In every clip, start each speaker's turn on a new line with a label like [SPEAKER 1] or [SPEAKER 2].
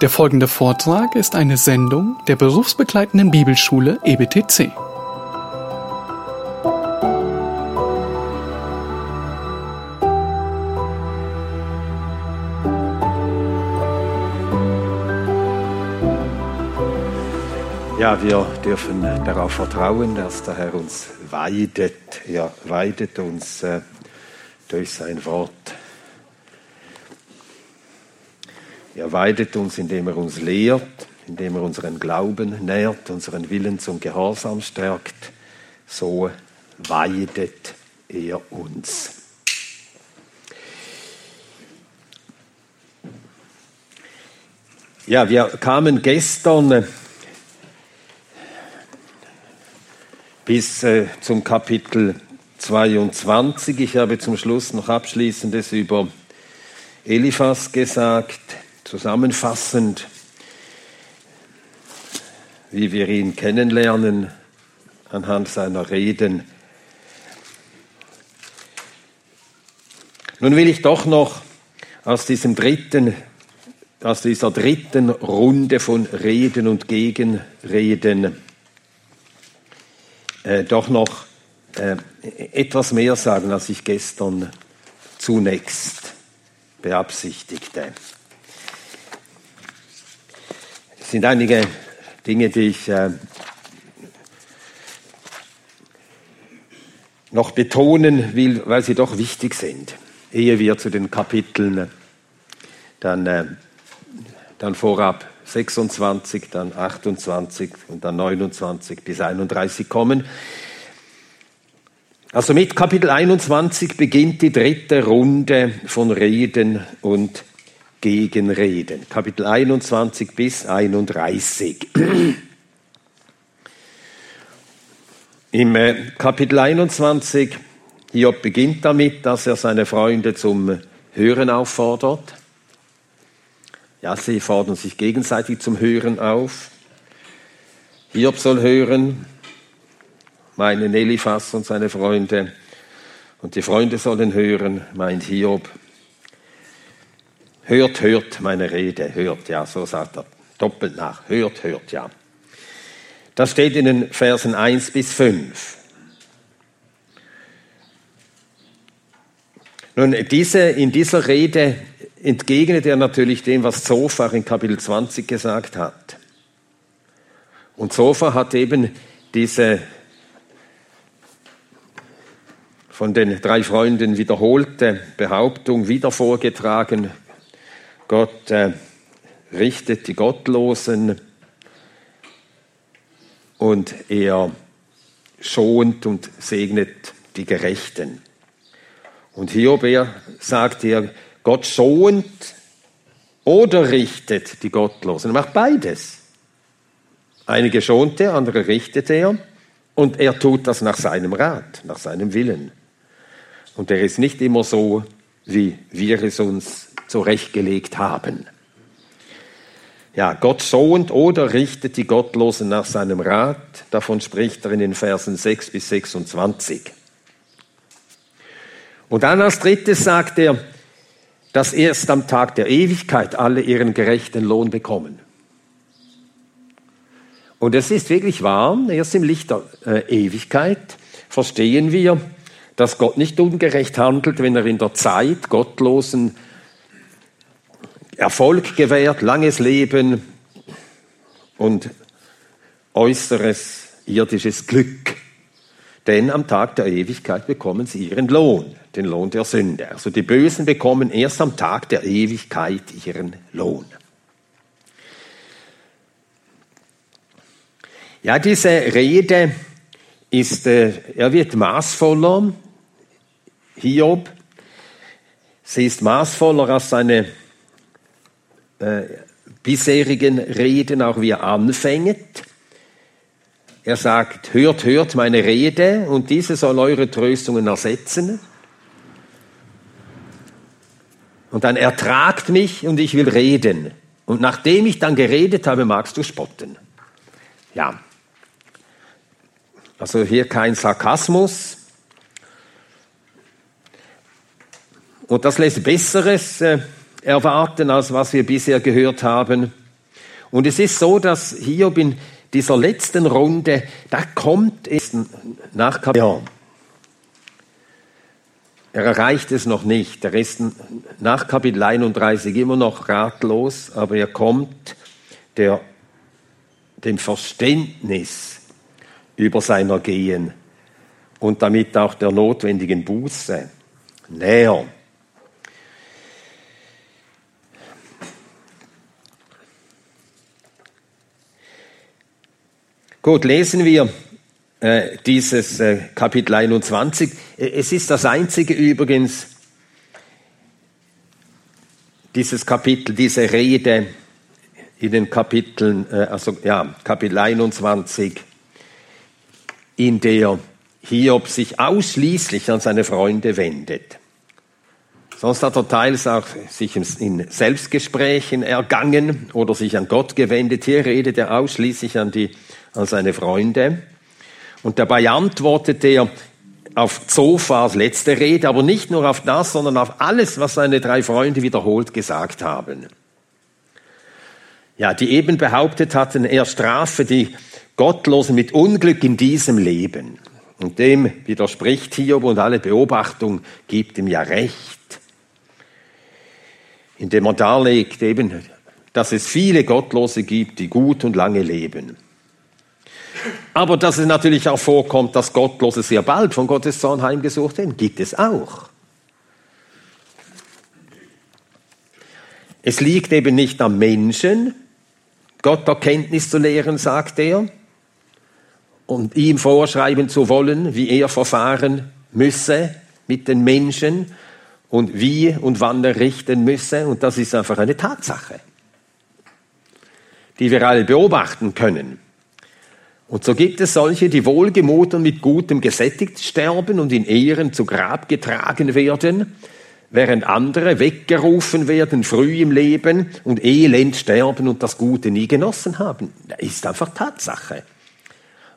[SPEAKER 1] Der folgende Vortrag ist eine Sendung der berufsbegleitenden Bibelschule EBTC.
[SPEAKER 2] Ja, wir dürfen darauf vertrauen, dass der Herr uns weidet. Er weidet uns äh, durch sein Wort. Er weidet uns, indem er uns lehrt, indem er unseren Glauben nährt, unseren Willen zum Gehorsam stärkt. So weidet er uns. Ja, wir kamen gestern bis äh, zum Kapitel 22. Ich habe zum Schluss noch abschließendes über Eliphas gesagt, zusammenfassend, wie wir ihn kennenlernen anhand seiner Reden. Nun will ich doch noch aus diesem dritten, aus dieser dritten Runde von Reden und Gegenreden äh, doch noch äh, etwas mehr sagen, als ich gestern zunächst beabsichtigte. Es sind einige Dinge, die ich äh, noch betonen will, weil sie doch wichtig sind, ehe wir zu den Kapiteln dann, äh, dann vorab 26, dann 28 und dann 29 bis 31 kommen. Also mit Kapitel 21 beginnt die dritte Runde von Reden und Gegenreden. Kapitel 21 bis 31. Im äh, Kapitel 21, Hiob beginnt damit, dass er seine Freunde zum Hören auffordert. Ja, sie fordern sich gegenseitig zum Hören auf. Hiob soll hören, meinen Eliphas und seine Freunde. Und die Freunde sollen hören, meint Hiob. Hört, hört meine Rede, hört, ja, so sagt er doppelt nach. Hört, hört, ja. Das steht in den Versen 1 bis 5. Nun, diese, in dieser Rede entgegnet er natürlich dem, was Zophar in Kapitel 20 gesagt hat. Und Zophar hat eben diese von den drei Freunden wiederholte Behauptung wieder vorgetragen. Gott äh, richtet die Gottlosen und er schont und segnet die Gerechten. Und Hiob er sagt er, Gott schont oder richtet die Gottlosen. Er macht beides. Einige schont er, andere richtet er. Und er tut das nach seinem Rat, nach seinem Willen. Und er ist nicht immer so, wie wir es uns zurechtgelegt haben. Ja, Gott schont oder richtet die Gottlosen nach seinem Rat. Davon spricht er in den Versen 6 bis 26. Und dann als drittes sagt er, dass erst am Tag der Ewigkeit alle ihren gerechten Lohn bekommen. Und es ist wirklich wahr, erst im Licht der äh, Ewigkeit verstehen wir, dass Gott nicht ungerecht handelt, wenn er in der Zeit Gottlosen Erfolg gewährt, langes Leben und äußeres irdisches Glück. Denn am Tag der Ewigkeit bekommen sie ihren Lohn den Lohn der Sünde. Also die Bösen bekommen erst am Tag der Ewigkeit ihren Lohn. Ja, diese Rede ist, äh, er wird maßvoller, Hiob. Sie ist maßvoller als seine äh, bisherigen Reden, auch wie er anfängt. Er sagt, hört, hört meine Rede und diese soll eure Tröstungen ersetzen. Und dann ertragt mich und ich will reden. Und nachdem ich dann geredet habe, magst du spotten. Ja. Also hier kein Sarkasmus. Und das lässt Besseres äh, erwarten, als was wir bisher gehört haben. Und es ist so, dass Hiob in dieser letzten Runde, da kommt es nach Kapitel. Er erreicht es noch nicht. Er ist nach Kapitel 31 immer noch ratlos, aber er kommt der, dem Verständnis über seiner Gehen und damit auch der notwendigen Buße näher. Gut, lesen wir äh, dieses äh, Kapitel 21. Äh, es ist das einzige übrigens, dieses Kapitel, diese Rede in den Kapiteln, äh, also ja, Kapitel 21, in der Hiob sich ausschließlich an seine Freunde wendet. Sonst hat er teils auch sich in Selbstgesprächen ergangen oder sich an Gott gewendet. Hier redet er ausschließlich an, die, an seine Freunde. Und dabei antwortet er auf Zophas letzte Rede, aber nicht nur auf das, sondern auf alles, was seine drei Freunde wiederholt gesagt haben. Ja, die eben behauptet hatten, er strafe die Gottlosen mit Unglück in diesem Leben. Und dem widerspricht Hiob und alle Beobachtung gibt ihm ja recht. Indem er darlegt eben, dass es viele Gottlose gibt, die gut und lange leben. Aber dass es natürlich auch vorkommt, dass Gottlose sehr bald von Gottes Zorn heimgesucht werden, gibt es auch. Es liegt eben nicht am Menschen, Gott Erkenntnis zu lehren, sagt er, und ihm vorschreiben zu wollen, wie er verfahren müsse mit den Menschen und wie und wann er richten müsse. Und das ist einfach eine Tatsache, die wir alle beobachten können. Und so gibt es solche, die wohlgemut und mit Gutem gesättigt sterben und in Ehren zu Grab getragen werden, während andere weggerufen werden früh im Leben und elend sterben und das Gute nie genossen haben. Das ist einfach Tatsache.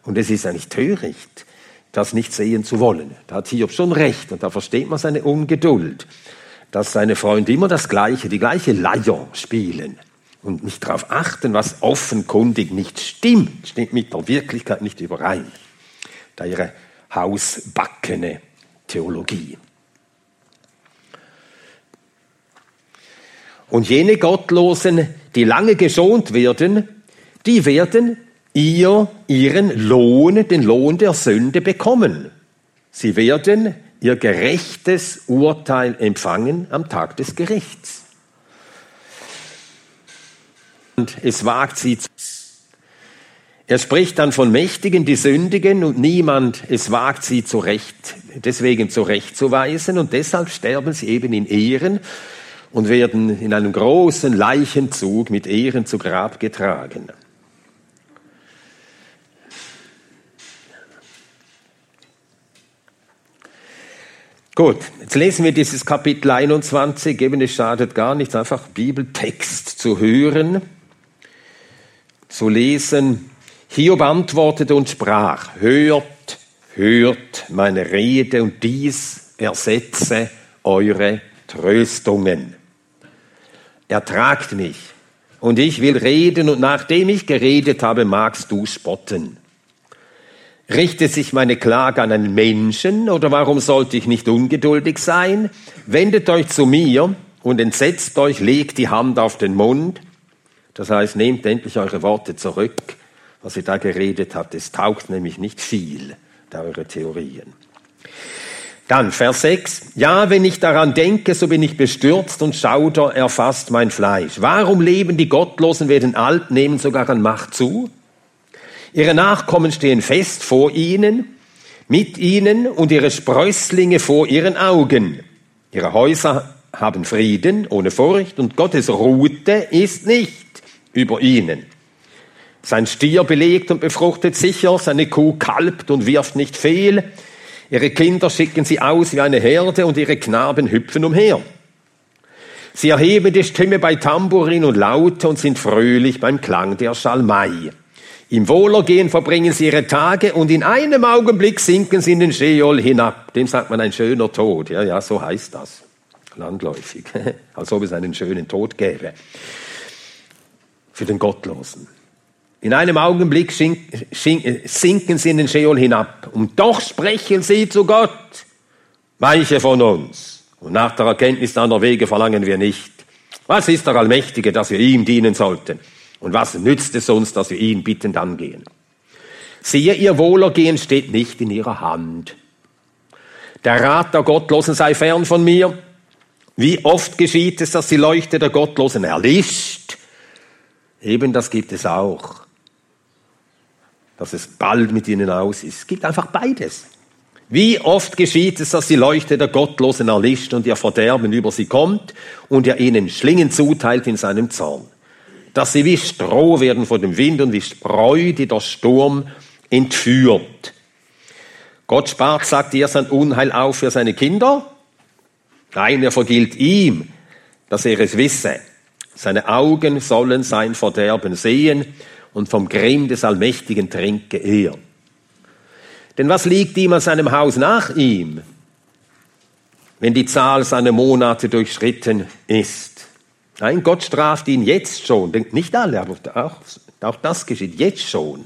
[SPEAKER 2] Und es ist eigentlich töricht, das nicht sehen zu wollen. Da hat Hiob schon recht und da versteht man seine Ungeduld, dass seine Freunde immer das Gleiche, die gleiche Leier spielen und nicht darauf achten, was offenkundig nicht stimmt, stimmt mit der Wirklichkeit nicht überein. Da ihre hausbackene Theologie. Und jene Gottlosen, die lange geschont werden, die werden ihr ihren Lohn, den Lohn der Sünde bekommen. Sie werden ihr gerechtes Urteil empfangen am Tag des Gerichts. Und es wagt sie zu. Er spricht dann von Mächtigen, die sündigen und niemand, es wagt sie zurecht, deswegen zurechtzuweisen und deshalb sterben sie eben in Ehren und werden in einem großen Leichenzug mit Ehren zu Grab getragen. Gut, jetzt lesen wir dieses Kapitel 21. Eben, es schadet gar nichts, einfach Bibeltext zu hören, zu lesen. Hiob antwortete und sprach, hört, hört meine Rede und dies ersetze eure Tröstungen. Ertragt mich und ich will reden und nachdem ich geredet habe, magst du spotten. Richtet sich meine Klage an einen Menschen oder warum sollte ich nicht ungeduldig sein? Wendet euch zu mir und entsetzt euch, legt die Hand auf den Mund. Das heißt, nehmt endlich eure Worte zurück, was ihr da geredet habt. Es taugt nämlich nicht viel, da eure Theorien. Dann Vers 6. Ja, wenn ich daran denke, so bin ich bestürzt und Schauder erfasst mein Fleisch. Warum leben die Gottlosen, werden alt, nehmen sogar an Macht zu? Ihre Nachkommen stehen fest vor ihnen, mit ihnen und ihre Sprösslinge vor ihren Augen. Ihre Häuser haben Frieden ohne Furcht und Gottes Rute ist nicht über ihnen. Sein Stier belegt und befruchtet sicher, seine Kuh kalbt und wirft nicht fehl. Ihre Kinder schicken sie aus wie eine Herde und ihre Knaben hüpfen umher. Sie erheben die Stimme bei Tambourin und Laute und sind fröhlich beim Klang der Schalmei. Im Wohlergehen verbringen sie ihre Tage und in einem Augenblick sinken sie in den Sheol hinab. Dem sagt man ein schöner Tod. Ja, ja, so heißt das. Landläufig. Als ob es einen schönen Tod gäbe. Für den Gottlosen. In einem Augenblick sinken sie in den Scheol hinab. Und doch sprechen sie zu Gott. Weiche von uns. Und nach der Erkenntnis deiner Wege verlangen wir nicht. Was ist der Allmächtige, dass wir ihm dienen sollten? Und was nützt es uns, dass wir ihn bittend angehen? Siehe, ihr Wohlergehen steht nicht in ihrer Hand. Der Rat der Gottlosen sei fern von mir. Wie oft geschieht es, dass die Leuchte der Gottlosen erlischt? Eben das gibt es auch. Dass es bald mit ihnen aus ist. Es gibt einfach beides. Wie oft geschieht es, dass die Leuchte der Gottlosen erlischt und ihr Verderben über sie kommt und er ihnen Schlingen zuteilt in seinem Zorn. Dass sie wie Stroh werden vor dem Wind und wie Spreu, die der Sturm entführt. Gott spart, sagt er, sein Unheil auf für seine Kinder. Nein, er vergilt ihm, dass er es wisse. Seine Augen sollen sein Verderben sehen und vom Grimm des Allmächtigen trinke er. Denn was liegt ihm an seinem Haus nach ihm, wenn die Zahl seiner Monate durchschritten ist? Nein, Gott straft ihn jetzt schon. Nicht alle, aber auch, auch das geschieht jetzt schon.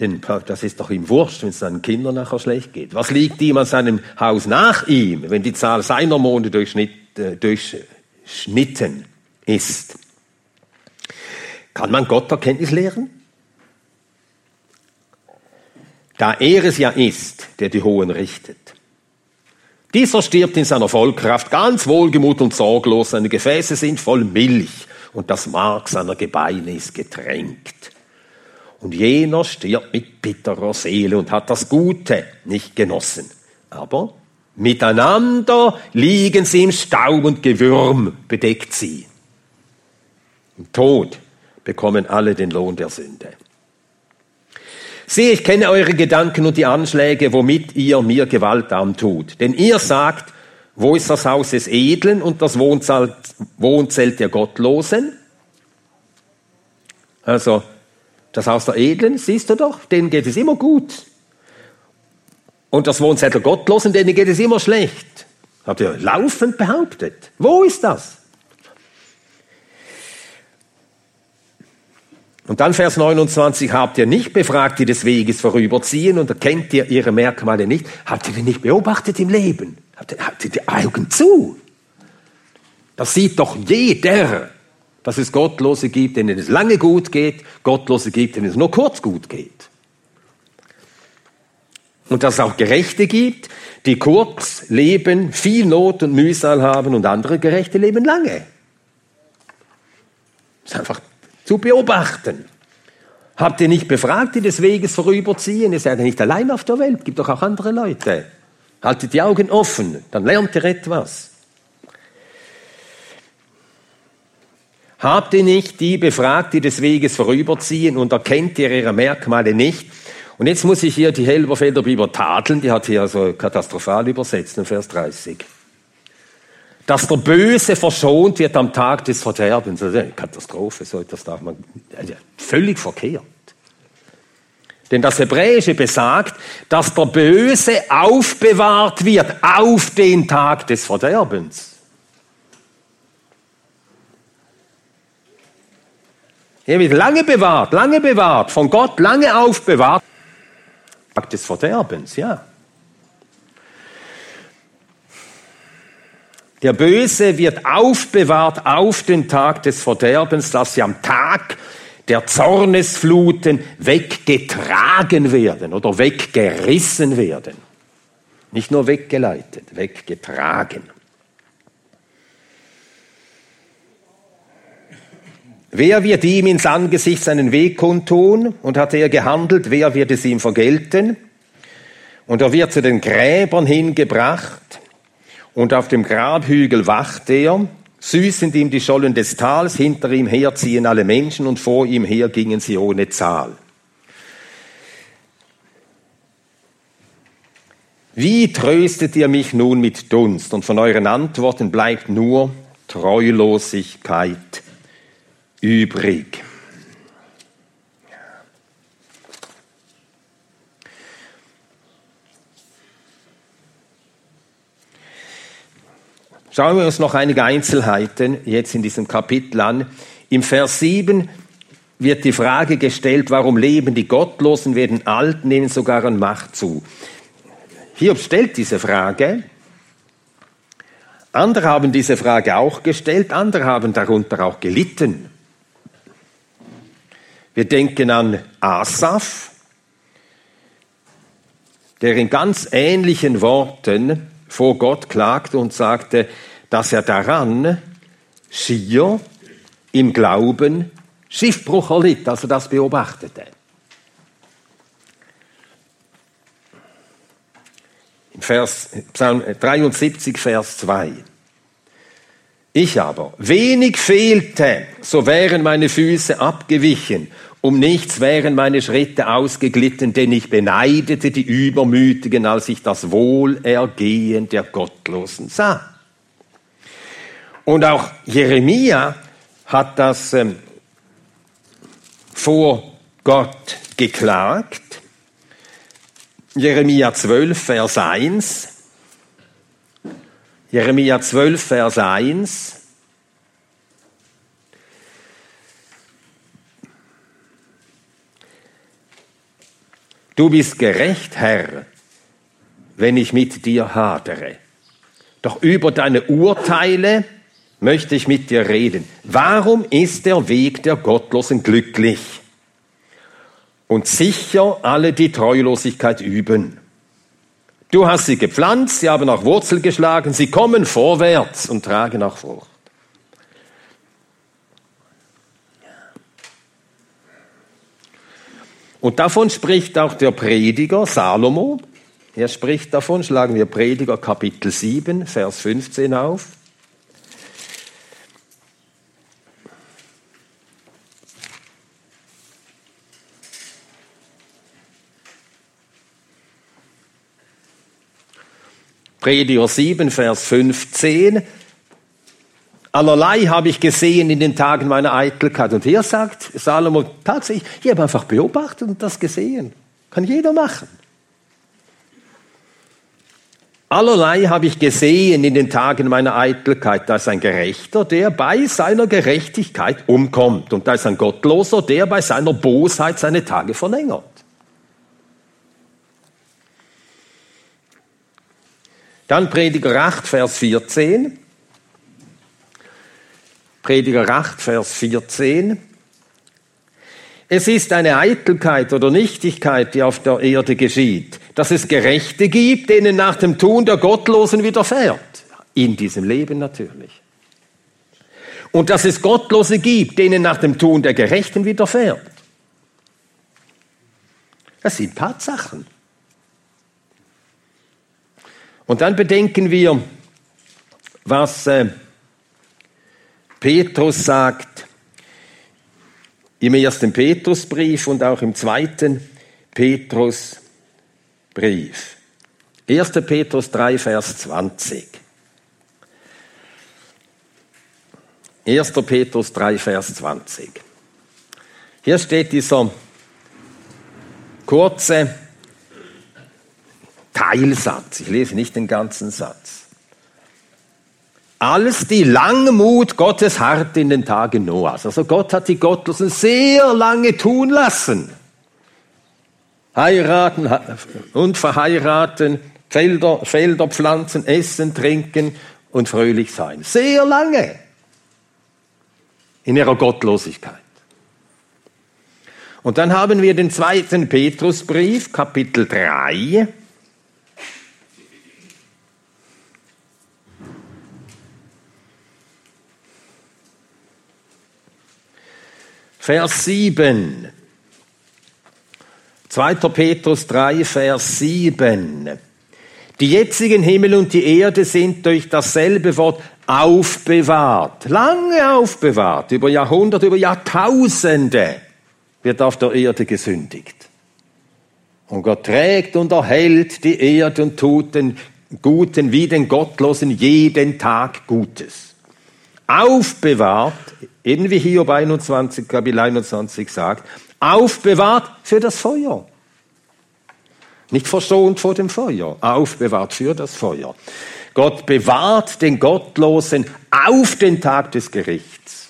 [SPEAKER 2] Denn das ist doch ihm wurscht, wenn es seinen Kindern nachher schlecht geht. Was liegt ihm an seinem Haus nach ihm, wenn die Zahl seiner Monde äh, durchschnitten ist? Kann man Gott Erkenntnis lehren? Da er es ja ist, der die Hohen richtet. Dieser stirbt in seiner Vollkraft, ganz wohlgemut und sorglos, seine Gefäße sind voll Milch und das Mark seiner Gebeine ist getränkt. Und jener stirbt mit bitterer Seele und hat das Gute nicht genossen. Aber miteinander liegen sie im Staub und Gewürm bedeckt sie. Im Tod bekommen alle den Lohn der Sünde. Sehe, ich kenne eure Gedanken und die Anschläge, womit ihr mir Gewalt antut. Denn ihr sagt, wo ist das Haus des Edlen und das Wohnzelt der Gottlosen? Also, das Haus der Edlen, siehst du doch, denen geht es immer gut. Und das Wohnzelt der Gottlosen, denen geht es immer schlecht. Hat er laufend behauptet. Wo ist das? Und dann Vers 29, habt ihr nicht befragt, die des Weges vorüberziehen und erkennt ihr ihre Merkmale nicht? Habt ihr die nicht beobachtet im Leben? Habt ihr, habt ihr die Augen zu? Das sieht doch jeder dass es Gottlose gibt, denen es lange gut geht, Gottlose gibt, denen es nur kurz gut geht. Und dass es auch Gerechte gibt, die kurz leben, viel Not und Mühsal haben und andere Gerechte leben lange. Das ist einfach zu beobachten. Habt ihr nicht befragt, die des Weges vorüberziehen? Ihr seid ja nicht allein auf der Welt, gibt doch auch andere Leute. Haltet die Augen offen, dann lernt ihr etwas. Habt ihr nicht die befragt, die des Weges vorüberziehen und erkennt ihr ihre Merkmale nicht? Und jetzt muss ich hier die Helberfelder Bibel tadeln, die hat hier so katastrophal übersetzt in Vers 30. Dass der Böse verschont wird am Tag des Verderbens. Das ist eine Katastrophe, so etwas darf man, also völlig verkehrt. Denn das Hebräische besagt, dass der Böse aufbewahrt wird auf den Tag des Verderbens. Er wird lange bewahrt, lange bewahrt, von Gott lange aufbewahrt. Des Verderbens, ja. Der Böse wird aufbewahrt auf den Tag des Verderbens, dass sie am Tag der Zornesfluten weggetragen werden oder weggerissen werden. Nicht nur weggeleitet, weggetragen. Wer wird ihm ins Angesicht seinen Weg kundtun? Und hat er gehandelt, wer wird es ihm vergelten? Und er wird zu den Gräbern hingebracht, und auf dem Grabhügel wacht er. Süß sind ihm die Schollen des Tals, hinter ihm herziehen alle Menschen, und vor ihm her gingen sie ohne Zahl. Wie tröstet ihr mich nun mit Dunst? Und von euren Antworten bleibt nur Treulosigkeit übrig. Schauen wir uns noch einige Einzelheiten jetzt in diesem Kapitel an. Im Vers 7 wird die Frage gestellt, warum leben die Gottlosen, werden alt, nehmen sogar an Macht zu. Hiob stellt diese Frage. Andere haben diese Frage auch gestellt, andere haben darunter auch gelitten. Wir denken an Asaf, der in ganz ähnlichen Worten vor Gott klagte und sagte, dass er daran schier im Glauben Schiffbruch erlitt, als er das beobachtete. Vers, Psalm 73, Vers 2. Ich aber, wenig fehlte, so wären meine Füße abgewichen, um nichts wären meine Schritte ausgeglitten, denn ich beneidete die Übermütigen, als ich das Wohlergehen der Gottlosen sah. Und auch Jeremia hat das ähm, vor Gott geklagt. Jeremia 12, Vers 1. Jeremia 12, Vers 1. Du bist gerecht, Herr, wenn ich mit dir hadere. Doch über deine Urteile möchte ich mit dir reden. Warum ist der Weg der Gottlosen glücklich? und sicher alle, die Treulosigkeit üben. Du hast sie gepflanzt, sie haben auch Wurzel geschlagen, sie kommen vorwärts und tragen auch Frucht. Und davon spricht auch der Prediger Salomo. Er spricht davon, schlagen wir Prediger Kapitel 7, Vers 15 auf. Prediger 7, Vers 15. Allerlei habe ich gesehen in den Tagen meiner Eitelkeit. Und hier sagt Salomo tatsächlich, ich habe einfach beobachtet und das gesehen. Kann jeder machen. Allerlei habe ich gesehen in den Tagen meiner Eitelkeit. Da ist ein Gerechter, der bei seiner Gerechtigkeit umkommt. Und da ist ein Gottloser, der bei seiner Bosheit seine Tage verlängert. Dann Prediger 8, Vers 14. Prediger 8, Vers 14. Es ist eine Eitelkeit oder Nichtigkeit, die auf der Erde geschieht, dass es Gerechte gibt, denen nach dem Tun der Gottlosen widerfährt. In diesem Leben natürlich. Und dass es Gottlose gibt, denen nach dem Tun der Gerechten widerfährt. Das sind Tatsachen. Und dann bedenken wir, was äh, Petrus sagt im ersten Petrusbrief und auch im zweiten Petrusbrief. 1. Petrus 3, Vers 20. 1. Petrus 3, Vers 20. Hier steht dieser kurze Teilsatz. Ich lese nicht den ganzen Satz. Als die Langmut Gottes hart in den Tagen Noahs. Also Gott hat die Gottlosen sehr lange tun lassen. Heiraten und verheiraten, Felder, Felder pflanzen, essen, trinken und fröhlich sein. Sehr lange. In ihrer Gottlosigkeit. Und dann haben wir den zweiten Petrusbrief, Kapitel 3. Vers 7. 2. Petrus 3, Vers 7. Die jetzigen Himmel und die Erde sind durch dasselbe Wort aufbewahrt, lange aufbewahrt, über Jahrhunderte, über Jahrtausende wird auf der Erde gesündigt. Und Gott trägt und erhält die Erde und tut den Guten wie den Gottlosen jeden Tag Gutes. Aufbewahrt eben wie Hiob 21, Kapitel 21 sagt, aufbewahrt für das Feuer. Nicht verschont vor dem Feuer, aufbewahrt für das Feuer. Gott bewahrt den Gottlosen auf den Tag des Gerichts.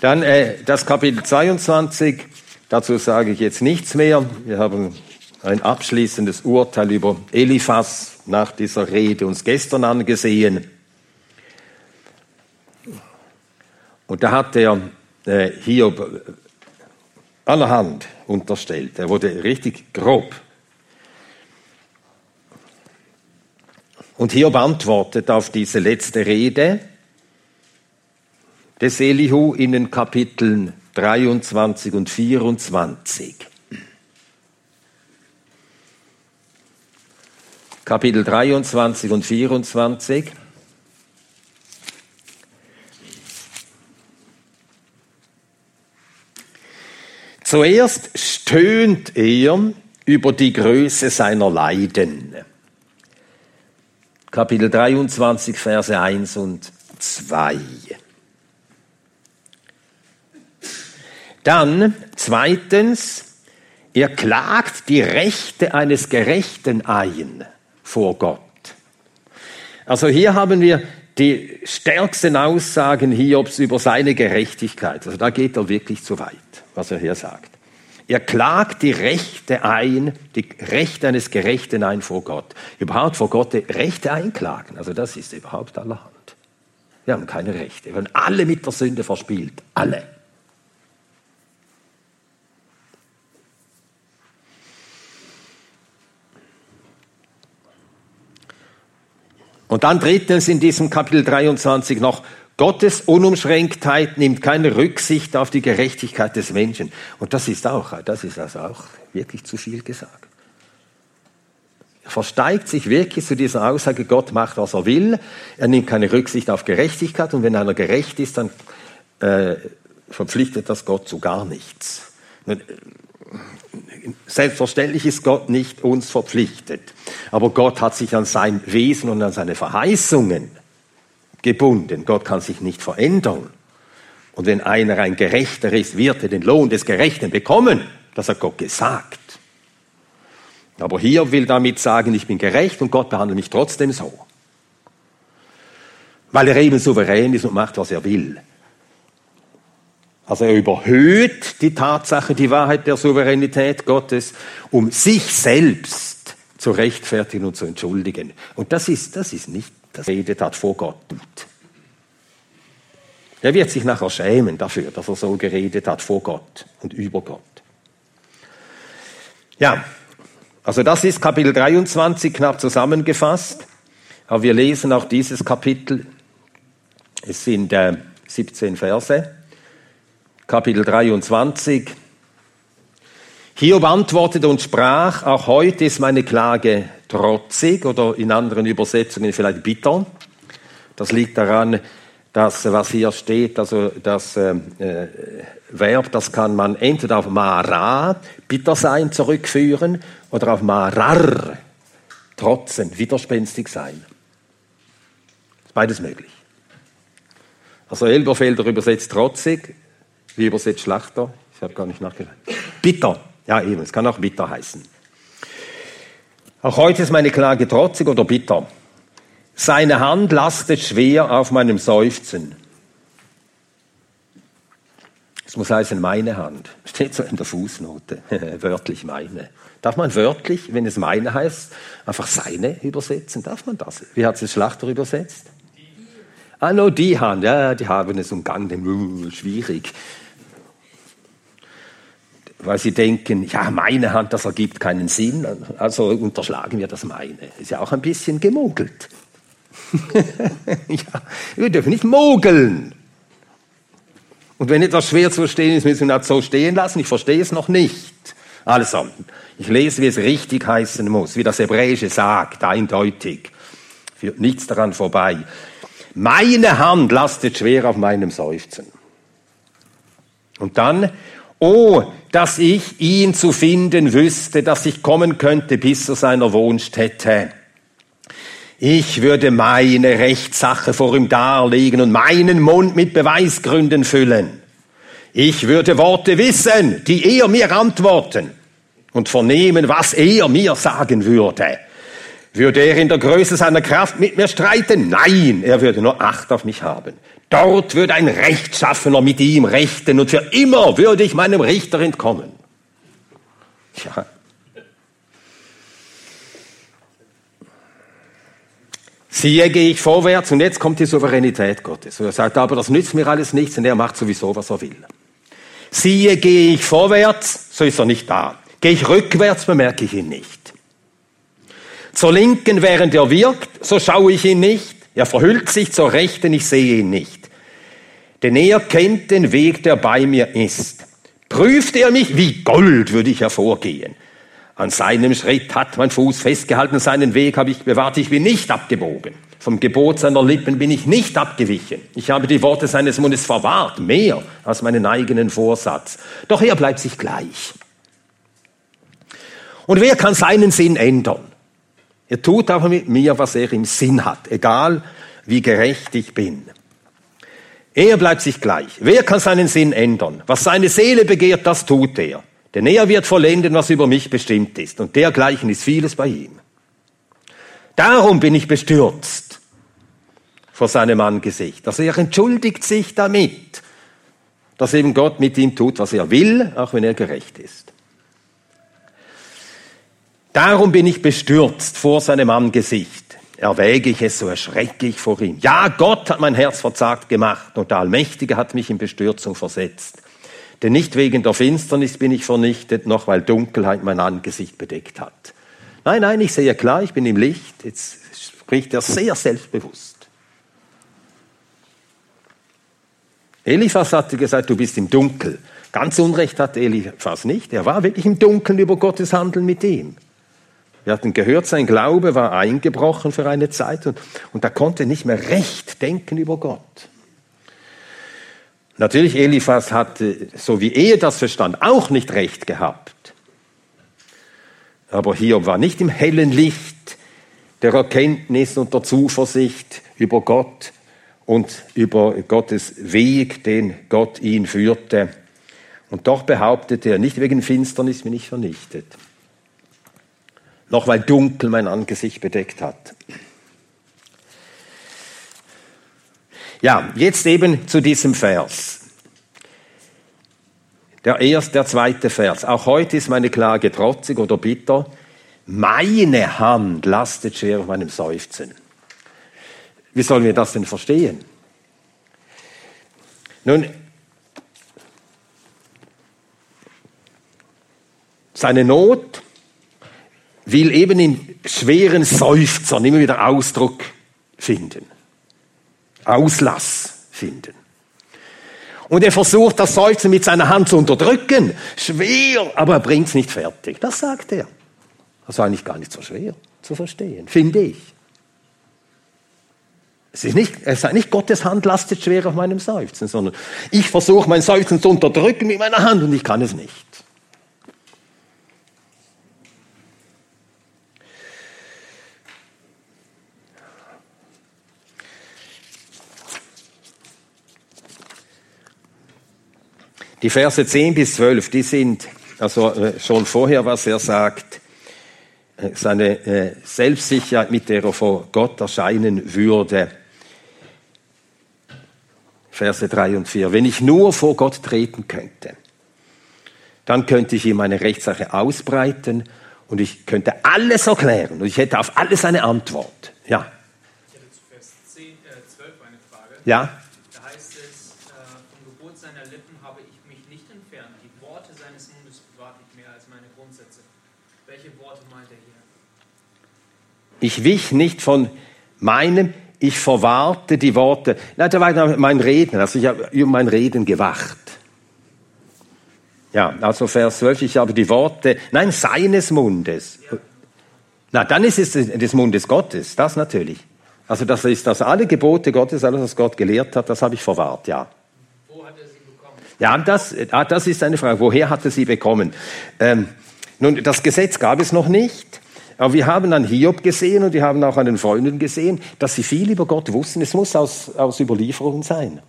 [SPEAKER 2] Dann äh, das Kapitel 22, dazu sage ich jetzt nichts mehr. Wir haben ein abschließendes Urteil über Eliphas nach dieser Rede uns gestern angesehen. Und da hat er äh, Hiob allerhand unterstellt. Er wurde richtig grob. Und Hiob antwortet auf diese letzte Rede des Elihu in den Kapiteln 23 und 24. Kapitel 23 und 24. Zuerst stöhnt er über die Größe seiner Leiden. Kapitel 23, Verse 1 und 2. Dann zweitens, er klagt die Rechte eines Gerechten ein vor Gott. Also hier haben wir die stärksten Aussagen Hiobs über seine Gerechtigkeit. Also da geht er wirklich zu weit, was er hier sagt. Er klagt die Rechte ein, die Rechte eines Gerechten ein vor Gott. Überhaupt vor Gott Rechte einklagen, also das ist überhaupt allerhand. Wir haben keine Rechte. Wir werden alle mit der Sünde verspielt. Alle. Und dann drittens in diesem Kapitel 23 noch, Gottes Unumschränktheit nimmt keine Rücksicht auf die Gerechtigkeit des Menschen. Und das ist auch, das ist also auch wirklich zu viel gesagt. Er versteigt sich wirklich zu dieser Aussage, Gott macht, was er will. Er nimmt keine Rücksicht auf Gerechtigkeit. Und wenn einer gerecht ist, dann äh, verpflichtet das Gott zu gar nichts. Selbstverständlich ist Gott nicht uns verpflichtet. Aber Gott hat sich an sein Wesen und an seine Verheißungen gebunden. Gott kann sich nicht verändern. Und wenn einer ein Gerechter ist, wird er den Lohn des Gerechten bekommen. Das hat Gott gesagt. Aber hier will damit sagen, ich bin gerecht und Gott behandelt mich trotzdem so. Weil er eben souverän ist und macht, was er will. Also er überhöht die Tatsache, die Wahrheit der Souveränität Gottes, um sich selbst zu rechtfertigen und zu entschuldigen. Und das ist, das ist nicht, das redet hat vor Gott tut. Er wird sich nachher schämen dafür, dass er so geredet hat vor Gott und über Gott. Ja, also das ist Kapitel 23 knapp zusammengefasst. Aber wir lesen auch dieses Kapitel. Es sind äh, 17 Verse. Kapitel 23. Hiob antwortete und sprach, auch heute ist meine Klage trotzig oder in anderen Übersetzungen vielleicht bitter. Das liegt daran, dass was hier steht, also das äh, äh, Verb, das kann man entweder auf Mara, bitter sein, zurückführen oder auf Marar, trotzen, widerspenstig sein. Beides möglich. Also Elberfelder übersetzt trotzig, wie übersetzt Schlachter? Ich habe gar nicht nachgedacht. Bitter. Ja, eben, es kann auch bitter heißen. Auch heute ist meine Klage trotzig oder bitter. Seine Hand lastet schwer auf meinem Seufzen. Es muss heißen, meine Hand. Steht so in der Fußnote. wörtlich meine. Darf man wörtlich, wenn es meine heißt, einfach seine übersetzen? Darf man das? Wie hat es Schlachter übersetzt? Ah, no, die Hand. Ja, die haben es umgangen. Schwierig weil sie denken, ja, meine Hand, das ergibt keinen Sinn, also unterschlagen wir das meine. Ist ja auch ein bisschen gemogelt. ja, wir dürfen nicht mogeln. Und wenn etwas schwer zu verstehen ist, müssen wir das so stehen lassen. Ich verstehe es noch nicht. Also, ich lese, wie es richtig heißen muss, wie das Hebräische sagt, eindeutig. Führt nichts daran vorbei. Meine Hand lastet schwer auf meinem Seufzen. Und dann, Oh, dass ich ihn zu finden wüsste, dass ich kommen könnte bis zu seiner Wohnstätte. Ich würde meine Rechtssache vor ihm darlegen und meinen Mund mit Beweisgründen füllen. Ich würde Worte wissen, die er mir antworten und vernehmen, was er mir sagen würde. Würde er in der Größe seiner Kraft mit mir streiten? Nein, er würde nur Acht auf mich haben. Dort würde ein Rechtschaffener mit ihm rechten und für immer würde ich meinem Richter entkommen. Ja. Siehe, gehe ich vorwärts und jetzt kommt die Souveränität Gottes. Und er sagt, aber das nützt mir alles nichts und er macht sowieso, was er will. Siehe, gehe ich vorwärts, so ist er nicht da. Gehe ich rückwärts, bemerke ich ihn nicht. Zur Linken, während er wirkt, so schaue ich ihn nicht. Er verhüllt sich zur Rechten, ich sehe ihn nicht. Denn er kennt den Weg, der bei mir ist. Prüft er mich, wie Gold würde ich hervorgehen. An seinem Schritt hat mein Fuß festgehalten, seinen Weg habe ich bewahrt, ich bin nicht abgebogen. Vom Gebot seiner Lippen bin ich nicht abgewichen. Ich habe die Worte seines Mundes verwahrt, mehr als meinen eigenen Vorsatz. Doch er bleibt sich gleich. Und wer kann seinen Sinn ändern? Er tut auch mit mir, was er im Sinn hat, egal wie gerecht ich bin. Er bleibt sich gleich. Wer kann seinen Sinn ändern? Was seine Seele begehrt, das tut er. Denn er wird vollenden, was über mich bestimmt ist. Und dergleichen ist vieles bei ihm. Darum bin ich bestürzt vor seinem Angesicht. Also er entschuldigt sich damit, dass eben Gott mit ihm tut, was er will, auch wenn er gerecht ist. Darum bin ich bestürzt vor seinem Angesicht erwäge ich es, so erschrecke ich vor ihm. Ja, Gott hat mein Herz verzagt gemacht und der Allmächtige hat mich in Bestürzung versetzt. Denn nicht wegen der Finsternis bin ich vernichtet, noch weil Dunkelheit mein Angesicht bedeckt hat. Nein, nein, ich sehe klar, ich bin im Licht. Jetzt spricht er sehr selbstbewusst. Eliphas hatte gesagt, du bist im Dunkel. Ganz Unrecht hatte Eliphas nicht. Er war wirklich im Dunkeln über Gottes Handeln mit ihm. Wir hatten gehört, sein Glaube war eingebrochen für eine Zeit und, und er konnte nicht mehr recht denken über Gott. Natürlich, Eliphas hatte, so wie er das verstand, auch nicht recht gehabt. Aber Hiob war nicht im hellen Licht der Erkenntnis und der Zuversicht über Gott und über Gottes Weg, den Gott ihn führte. Und doch behauptete er, nicht wegen Finsternis bin ich vernichtet noch weil dunkel mein Angesicht bedeckt hat. Ja, jetzt eben zu diesem Vers. Der erste, der zweite Vers. Auch heute ist meine Klage trotzig oder bitter. Meine Hand lastet schwer auf meinem Seufzen. Wie sollen wir das denn verstehen? Nun, seine Not will eben in schweren Seufzern immer wieder Ausdruck finden. Auslass finden. Und er versucht, das Seufzen mit seiner Hand zu unterdrücken. Schwer, aber er bringt es nicht fertig. Das sagt er. Das ist eigentlich gar nicht so schwer zu verstehen, finde ich. Es ist nicht, es ist nicht Gottes Hand lastet schwer auf meinem Seufzen, sondern ich versuche mein Seufzen zu unterdrücken mit meiner Hand und ich kann es nicht. Die Verse 10 bis 12, die sind also äh, schon vorher, was er sagt, äh, seine äh, Selbstsicherheit, mit der er vor Gott erscheinen würde. Verse 3 und 4. Wenn ich nur vor Gott treten könnte, dann könnte ich ihm meine Rechtssache ausbreiten und ich könnte alles erklären und ich hätte auf alles eine Antwort. Ja. Ich hätte zu Vers 10, äh, 12 eine Frage. Ja. Ich wich nicht von meinem, ich verwahrte die Worte. Na, da war mein Reden, also ich habe über mein Reden gewacht. Ja, also Vers 12, ich habe die Worte, nein, seines Mundes. Na, dann ist es des Mundes Gottes, das natürlich. Also das ist das alle Gebote Gottes, alles, was Gott gelehrt hat, das habe ich verwahrt, ja. Wo hat er sie bekommen? Ja, das, ah, das ist eine Frage. Woher hat er sie bekommen? Ähm, nun, das Gesetz gab es noch nicht. Aber wir haben an Hiob gesehen und wir haben auch an den Freunden gesehen, dass sie viel über Gott wussten. Es muss aus, aus Überlieferungen sein.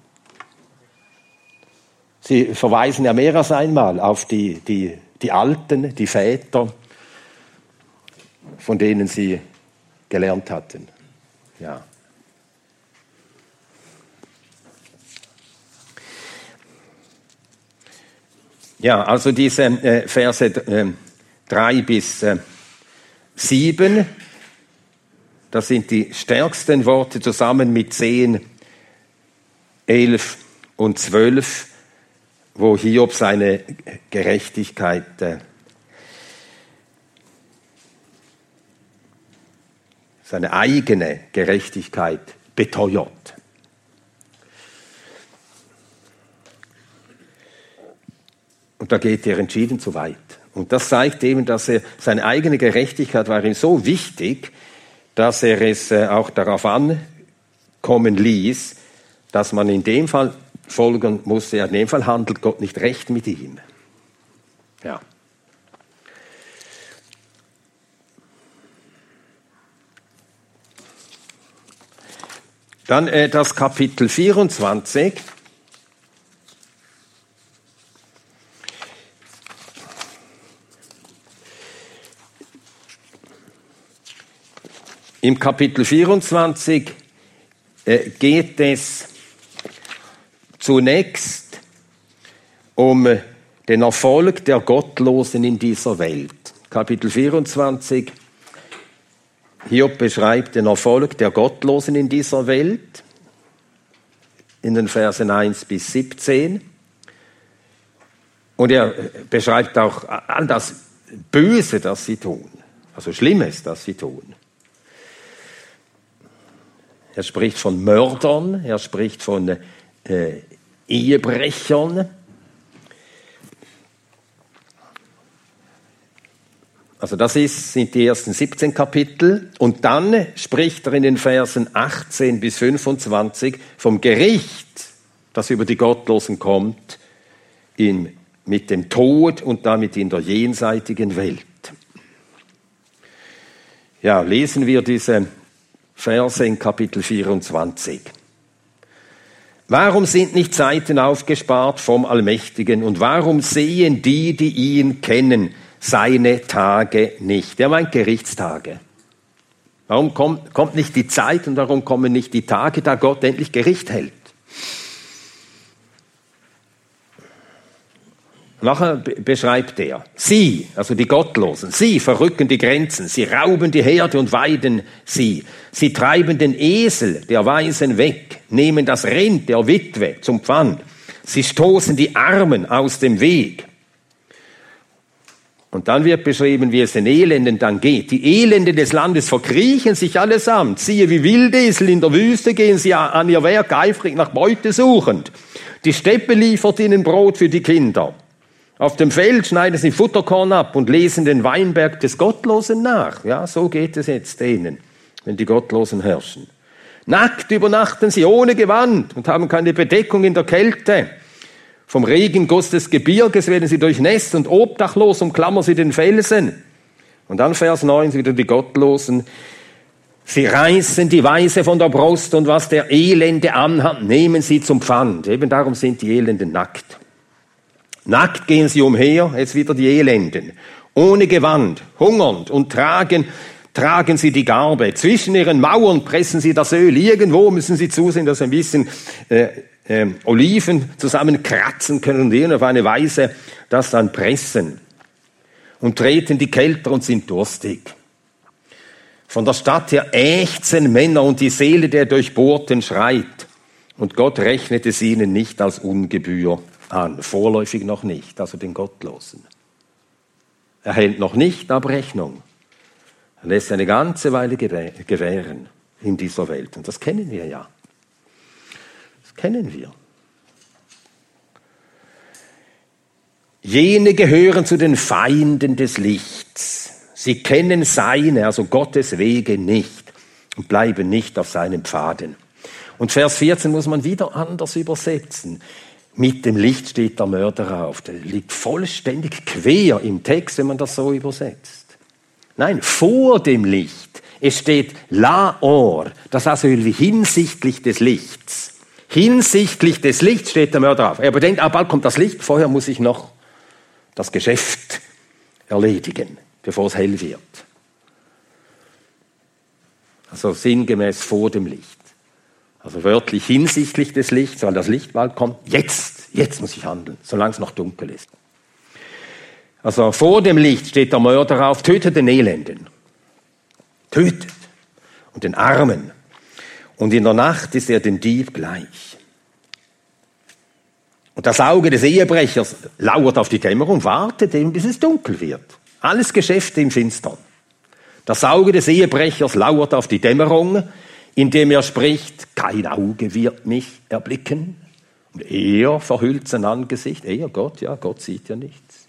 [SPEAKER 2] Sie verweisen ja mehr als einmal auf die, die, die Alten, die Väter, von denen sie gelernt hatten. Ja. Ja, also diese äh, Verse äh, 3 bis äh, 7, das sind die stärksten Worte zusammen mit 10, 11 und 12, wo Hiob seine Gerechtigkeit äh, seine eigene Gerechtigkeit beteuert. Und da geht er entschieden zu weit. Und das zeigt eben, dass er seine eigene Gerechtigkeit war ihm so wichtig, dass er es äh, auch darauf ankommen ließ, dass man in dem Fall folgen musste, in dem Fall handelt Gott nicht recht mit ihm. Ja. Dann äh, das Kapitel 24. Im Kapitel 24 äh, geht es zunächst um den Erfolg der Gottlosen in dieser Welt. Kapitel 24 Hiob beschreibt den Erfolg der Gottlosen in dieser Welt in den Versen 1 bis 17. Und er beschreibt auch all das Böse, das sie tun, also Schlimmes, das sie tun. Er spricht von Mördern, er spricht von äh, Ehebrechern, Also das ist, sind die ersten 17 Kapitel. Und dann spricht er in den Versen 18 bis 25 vom Gericht, das über die Gottlosen kommt, in, mit dem Tod und damit in der jenseitigen Welt. Ja, lesen wir diese Verse in Kapitel 24. Warum sind nicht Zeiten aufgespart vom Allmächtigen und warum sehen die, die ihn kennen, seine Tage nicht. Er meint Gerichtstage. Warum kommt, kommt nicht die Zeit und warum kommen nicht die Tage, da Gott endlich Gericht hält? Nachher beschreibt er, sie, also die Gottlosen, sie verrücken die Grenzen, sie rauben die Herde und weiden sie, sie treiben den Esel der Weisen weg, nehmen das Rind der Witwe zum Pfand, sie stoßen die Armen aus dem Weg, und dann wird beschrieben, wie es den Elenden dann geht. Die Elenden des Landes verkriechen sich allesamt. Siehe, wie Wildesel in der Wüste gehen sie an ihr Werk eifrig nach Beute suchend. Die Steppe liefert ihnen Brot für die Kinder. Auf dem Feld schneiden sie Futterkorn ab und lesen den Weinberg des Gottlosen nach. Ja, so geht es jetzt denen, wenn die Gottlosen herrschen. Nackt übernachten sie ohne Gewand und haben keine Bedeckung in der Kälte. Vom Regenguss des Gebirges werden sie durchnässt und obdachlos umklammern sie den Felsen. Und dann Vers 9 wieder die Gottlosen. Sie reißen die Weise von der Brust und was der Elende anhat, nehmen sie zum Pfand. Eben darum sind die Elenden nackt. Nackt gehen sie umher, jetzt wieder die Elenden. Ohne Gewand, hungernd und tragen, tragen sie die Garbe. Zwischen ihren Mauern pressen sie das Öl. Irgendwo müssen sie zusehen, dass ein bisschen äh, äh, Oliven zusammenkratzen können und ihnen auf eine Weise das dann pressen. Und treten die Kälter und sind durstig. Von der Stadt her ächzen Männer und die Seele der Durchbohrten schreit. Und Gott rechnet es ihnen nicht als Ungebühr an. Vorläufig noch nicht, also den Gottlosen. Er hält noch nicht Abrechnung. Er lässt eine ganze Weile gewähren in dieser Welt. Und das kennen wir ja kennen wir. Jene gehören zu den Feinden des Lichts. Sie kennen seine, also Gottes Wege nicht und bleiben nicht auf seinen Pfaden. Und Vers 14 muss man wieder anders übersetzen. Mit dem Licht steht der Mörder auf. Der liegt vollständig quer im Text, wenn man das so übersetzt. Nein, vor dem Licht. Es steht la or, das heißt wie hinsichtlich des Lichts. Hinsichtlich des Lichts steht der Mörder auf. Er bedenkt, ah, bald kommt das Licht, vorher muss ich noch das Geschäft erledigen, bevor es hell wird. Also sinngemäß vor dem Licht. Also wörtlich hinsichtlich des Lichts, weil das Licht bald kommt. Jetzt, jetzt muss ich handeln, solange es noch dunkel ist. Also vor dem Licht steht der Mörder auf, tötet den Elenden. Tötet. Und den Armen. Und in der Nacht ist er den Dieb gleich. Und das Auge des Ehebrechers lauert auf die Dämmerung, wartet eben, bis es dunkel wird. Alles Geschäfte im Finstern. Das Auge des Ehebrechers lauert auf die Dämmerung, indem er spricht, kein Auge wird mich erblicken. Und er verhüllt sein Angesicht. Er, Gott, ja, Gott sieht ja nichts.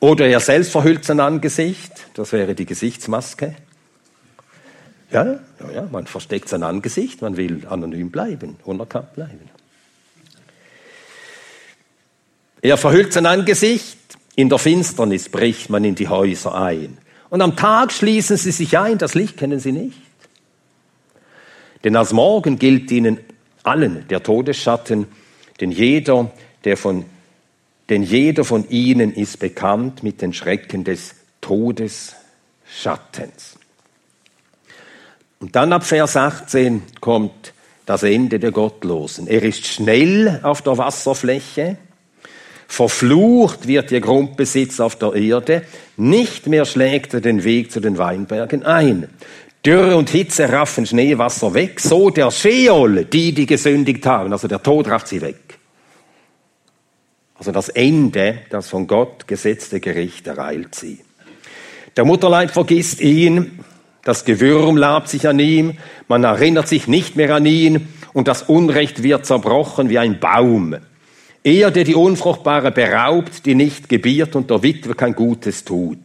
[SPEAKER 2] Oder er selbst verhüllt sein Angesicht. Das wäre die Gesichtsmaske. Ja, ja, ja, man versteckt sein Angesicht, man will anonym bleiben, unerkannt bleiben. Er verhüllt sein Angesicht, in der Finsternis bricht man in die Häuser ein. Und am Tag schließen sie sich ein, das Licht kennen sie nicht. Denn als Morgen gilt ihnen allen der Todesschatten, denn jeder, der von, denn jeder von ihnen ist bekannt mit den Schrecken des Todesschattens. Und dann ab Vers 18 kommt das Ende der Gottlosen. Er ist schnell auf der Wasserfläche, verflucht wird ihr Grundbesitz auf der Erde, nicht mehr schlägt er den Weg zu den Weinbergen ein. Dürre und Hitze raffen Schneewasser weg, so der Scheol, die, die gesündigt haben, also der Tod rafft sie weg. Also das Ende, das von Gott gesetzte Gericht ereilt sie. Der Mutterleib vergisst ihn, das Gewürm labt sich an ihm, man erinnert sich nicht mehr an ihn und das Unrecht wird zerbrochen wie ein Baum. Er, der die Unfruchtbare beraubt, die nicht gebiert und der Witwe kein Gutes tut.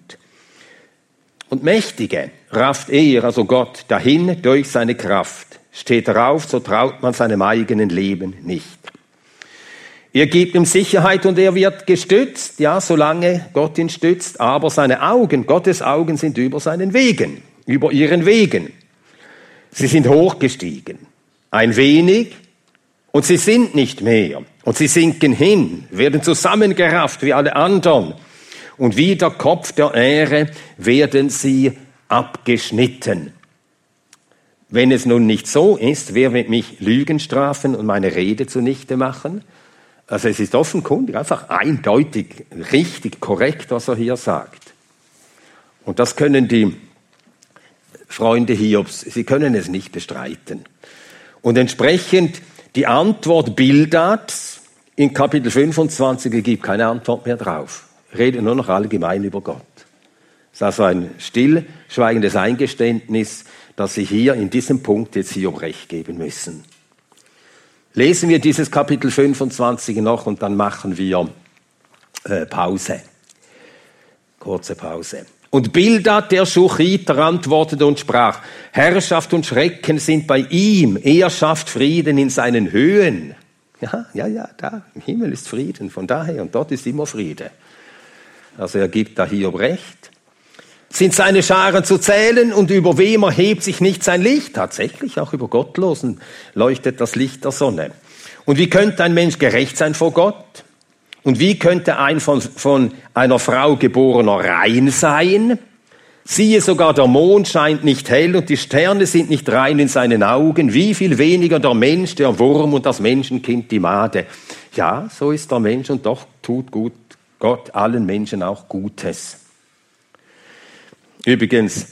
[SPEAKER 2] Und Mächtige rafft er, also Gott, dahin durch seine Kraft. Steht er auf, so traut man seinem eigenen Leben nicht. Er gibt ihm Sicherheit und er wird gestützt, ja, solange Gott ihn stützt, aber seine Augen, Gottes Augen sind über seinen Wegen, über ihren Wegen. Sie sind hochgestiegen, ein wenig, und sie sind nicht mehr, und sie sinken hin, werden zusammengerafft wie alle anderen und wie der Kopf der Ehre werden sie abgeschnitten. Wenn es nun nicht so ist, wer wird mich Lügen strafen und meine Rede zunichte machen? Also es ist offenkundig, einfach eindeutig, richtig, korrekt, was er hier sagt. Und das können die Freunde Hiobs, sie können es nicht bestreiten. Und entsprechend die Antwort Bildats in Kapitel 25 gibt keine Antwort mehr drauf reden nur noch allgemein über Gott. Das ist also ein stillschweigendes Eingeständnis, dass sie hier in diesem Punkt jetzt hier um Recht geben müssen. Lesen wir dieses Kapitel 25 noch und dann machen wir äh, Pause. Kurze Pause. Und Bildad, der Schuchiter, antwortete und sprach, Herrschaft und Schrecken sind bei ihm, er schafft Frieden in seinen Höhen. Ja, ja, ja, da, im Himmel ist Frieden, von daher, und dort ist immer Friede. Also er gibt da Hiob recht. Sind seine Scharen zu zählen und über wem erhebt sich nicht sein Licht? Tatsächlich, auch über Gottlosen leuchtet das Licht der Sonne. Und wie könnte ein Mensch gerecht sein vor Gott? Und wie könnte ein von, von einer Frau geborener rein sein? Siehe, sogar der Mond scheint nicht hell und die Sterne sind nicht rein in seinen Augen. Wie viel weniger der Mensch, der Wurm und das Menschenkind die Made. Ja, so ist der Mensch und doch tut gut Gott allen Menschen auch Gutes. Übrigens,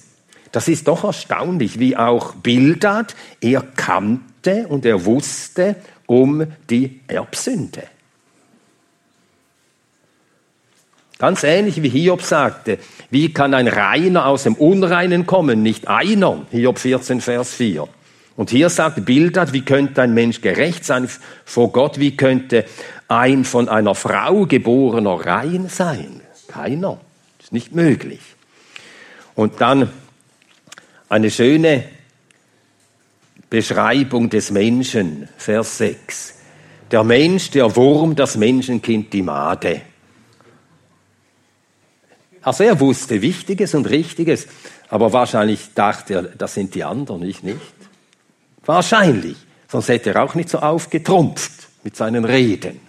[SPEAKER 2] das ist doch erstaunlich, wie auch Bildad, er kannte und er wusste um die Erbsünde. Ganz ähnlich wie Hiob sagte, wie kann ein Reiner aus dem Unreinen kommen? Nicht einer. Hiob 14, Vers 4. Und hier sagt Bildad, wie könnte ein Mensch gerecht sein vor Gott? Wie könnte ein von einer Frau geborener rein sein? Keiner. Ist nicht möglich. Und dann eine schöne Beschreibung des Menschen, Vers 6. Der Mensch, der Wurm, das Menschenkind, die Made. Also er wusste Wichtiges und Richtiges, aber wahrscheinlich dachte er, das sind die anderen, ich nicht. Wahrscheinlich. Sonst hätte er auch nicht so aufgetrumpft mit seinen Reden.